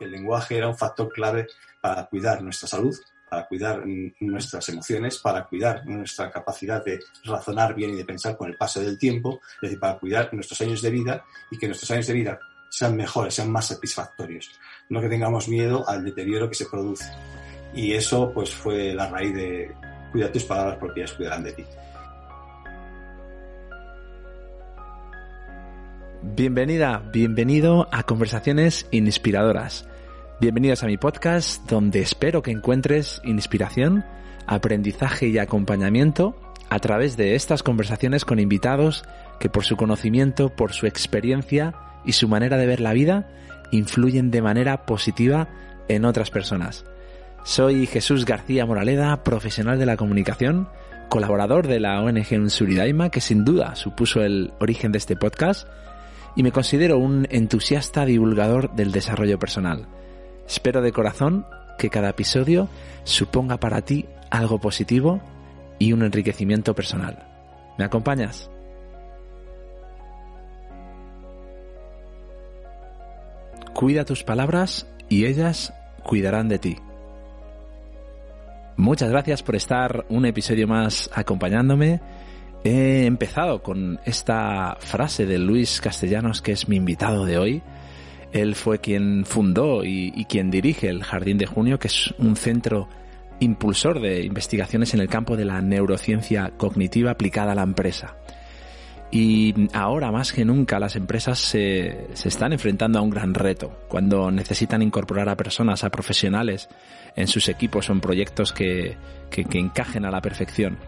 el lenguaje era un factor clave para cuidar nuestra salud, para cuidar nuestras emociones, para cuidar nuestra capacidad de razonar bien y de pensar con el paso del tiempo, es decir, para cuidar nuestros años de vida y que nuestros años de vida sean mejores, sean más satisfactorios, no que tengamos miedo al deterioro que se produce. Y eso pues fue la raíz de cuida tus palabras ellas cuidarán de ti. Bienvenida, bienvenido a Conversaciones Inspiradoras. Bienvenidos a mi podcast donde espero que encuentres inspiración, aprendizaje y acompañamiento a través de estas conversaciones con invitados que por su conocimiento, por su experiencia y su manera de ver la vida influyen de manera positiva en otras personas. Soy Jesús García Moraleda, profesional de la comunicación, colaborador de la ONG Unsuridaima, que sin duda supuso el origen de este podcast, y me considero un entusiasta divulgador del desarrollo personal. Espero de corazón que cada episodio suponga para ti algo positivo y un enriquecimiento personal. ¿Me acompañas? Cuida tus palabras y ellas cuidarán de ti. Muchas gracias por estar un episodio más acompañándome. He empezado con esta frase de Luis Castellanos, que es mi invitado de hoy. Él fue quien fundó y, quien dirige el Jardín de Junio, que es un centro impulsor de investigaciones en el campo de la neurociencia cognitiva aplicada a la empresa. Y ahora más que nunca las empresas se, están enfrentando a un gran reto cuando necesitan incorporar a personas, a profesionales en sus equipos o en proyectos que, encajen a la perfección.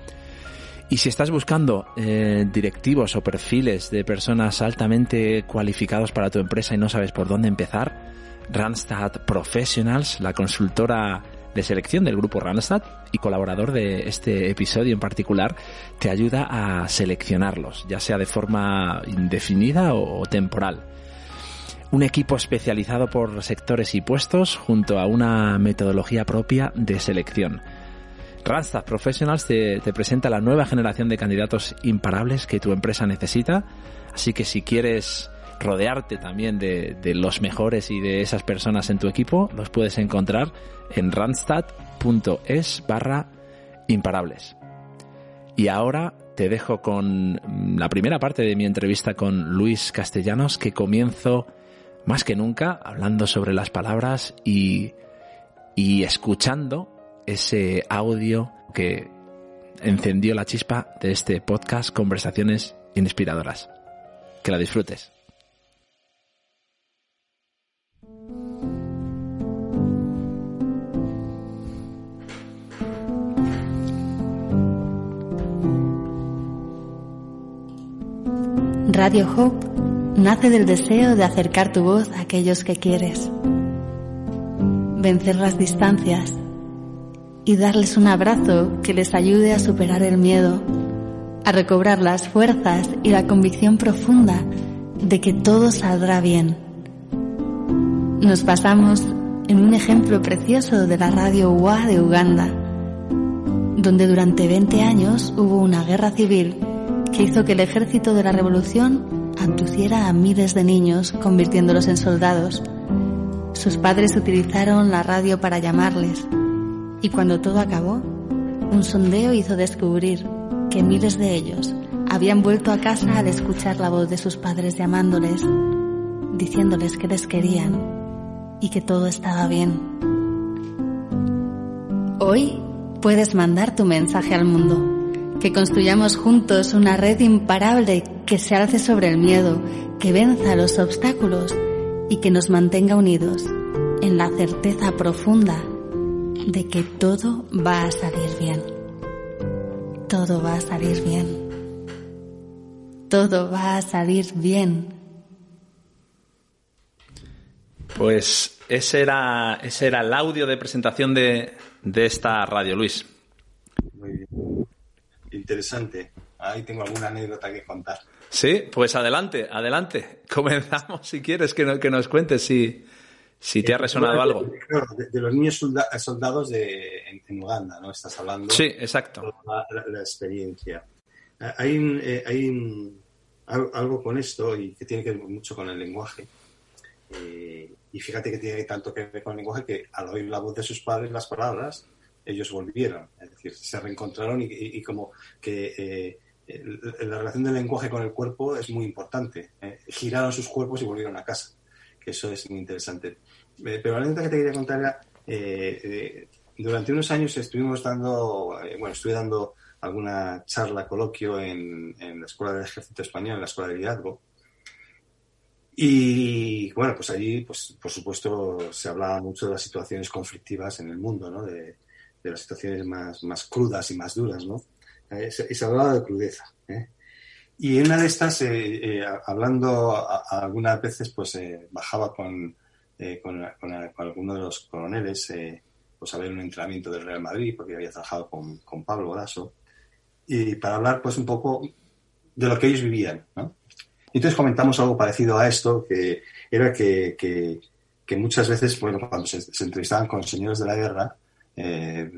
Y si estás buscando eh, directivos o perfiles de personas altamente cualificados para tu empresa y no sabes por dónde empezar, Randstad Professionals, la consultora de selección del grupo Randstad y colaborador de este episodio en particular, te ayuda a seleccionarlos, ya sea de forma indefinida o temporal. Un equipo especializado por sectores y puestos junto a una metodología propia de selección. Randstad Professionals te, presenta la nueva generación de candidatos imparables que tu empresa necesita, así que si quieres rodearte también de, los mejores y de esas personas en tu equipo, los puedes encontrar en randstad.es barra imparables. Y ahora te dejo con la primera parte de mi entrevista con Luis Castellanos, que comienzo más que nunca hablando sobre las palabras y escuchando ese audio que encendió la chispa de este podcast Conversaciones Inspiradoras. Que la disfrutes. Radio Hope nace del deseo de acercar tu voz a aquellos que quieres, vencer las distancias y darles un abrazo que les ayude a superar el miedo, a recobrar las fuerzas y la convicción profunda de que todo saldrá bien. Nos pasamos en un ejemplo precioso de la radio UA de Uganda, donde durante 20 años hubo una guerra civil que hizo que el ejército de la revolución abduciera a miles de niños, convirtiéndolos en soldados. Sus padres utilizaron la radio para llamarles y cuando todo acabó, un sondeo hizo descubrir que miles de ellos habían vuelto a casa al escuchar la voz de sus padres llamándoles, diciéndoles que les querían y que todo estaba bien. Hoy puedes mandar tu mensaje al mundo que construyamos juntos una red imparable que se alce sobre el miedo, que venza los obstáculos y que nos mantenga unidos en la certeza profunda de que todo va a salir bien. Todo va a salir bien. Todo va a salir bien. Pues ese era, ese era el audio de presentación de, de esta radio, Luis. Muy bien interesante. Ahí tengo alguna anécdota que contar. Sí, pues adelante, adelante. Comenzamos si quieres que, que nos cuentes si, si te ha resonado algo. De, los niños soldados de, en, Uganda, ¿no? Estás hablando. Sí, exacto. La, experiencia. Hay, eh, hay algo con esto y que tiene que ver mucho con el lenguaje. Eh, Y fíjate que tiene tanto que ver con el lenguaje que al oír la voz de sus padres, las palabras, ellos volvieron. Es decir, se reencontraron y, como que eh, la relación del lenguaje con el cuerpo es muy importante. Eh, giraron sus cuerpos y volvieron a casa. Eso es muy interesante. Eh, pero la anécdota que te quería contar era, durante unos años estuvimos dando, bueno, estuve dando alguna charla, coloquio en, en la Escuela del Ejército Español, en la Escuela de Liderazgo, y bueno, pues allí, pues por supuesto, se hablaba mucho de las situaciones conflictivas en el mundo, ¿no? De, las situaciones más, más crudas y más duras, ¿no? Eh, se, y se hablaba de crudeza. ¿eh? Y en una de estas, eh, hablando algunas veces, pues bajaba con, con, con, alguno de los coroneles, pues a ver un entrenamiento del Real Madrid, porque había trabajado con, con Pablo Horaso, y para hablar pues un poco de lo que ellos vivían, ¿no? Entonces comentamos algo parecido a esto, que era que, que, muchas veces, bueno, cuando se, entrevistaban con señores de la guerra, eh,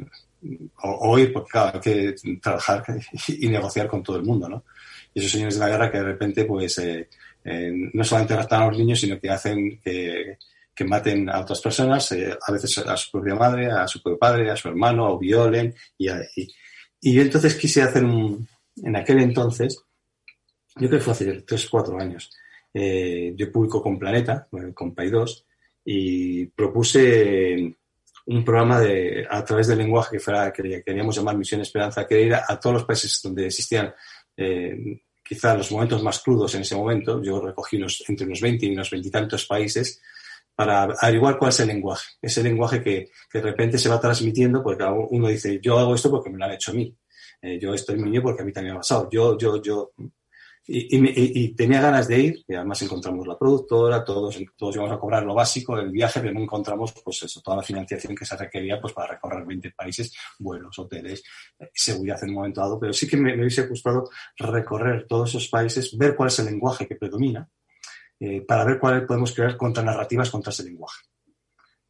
o, oír, porque claro, hay que trabajar y, negociar con todo el mundo, ¿no? Y esos señores de la guerra que de repente, pues, eh, eh, no solamente matan a los niños, sino que hacen que, maten a otras personas, a veces a su propia madre, a su propio padre, a su hermano, o violen. Y, y, y yo entonces quise hacer un, en aquel entonces, yo creo que fue hace tres o cuatro años, eh, yo publico con Planeta, con Pay 2, y propuse un programa de, a través del lenguaje que, fuera, que queríamos llamar Misión Esperanza, que era a todos los países donde existían eh, quizás los momentos más crudos en ese momento. Yo recogí unos, entre unos 20 y unos veintitantos países para averiguar cuál es el lenguaje. Ese lenguaje que, que, de repente se va transmitiendo porque uno dice, yo hago esto porque me lo han hecho a mí. Eh, yo estoy niño porque a mí también me ha pasado. Yo, yo, yo, y, tenía ganas de ir, y además encontramos la productora, todos, todos íbamos a cobrar lo básico del viaje, pero no encontramos pues eso, toda la financiación que se requería pues, para recorrer 20 países, vuelos, hoteles, seguridad en un momento dado, pero sí que me, hubiese gustado recorrer todos esos países, ver cuál es el lenguaje que predomina, eh, para ver cuál podemos crear contranarrativas contra ese lenguaje.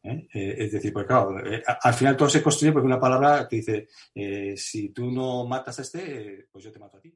¿eh? Eh, es decir, porque claro, al final todo se construye porque una palabra te dice, si tú no matas a este, pues yo te mato a ti.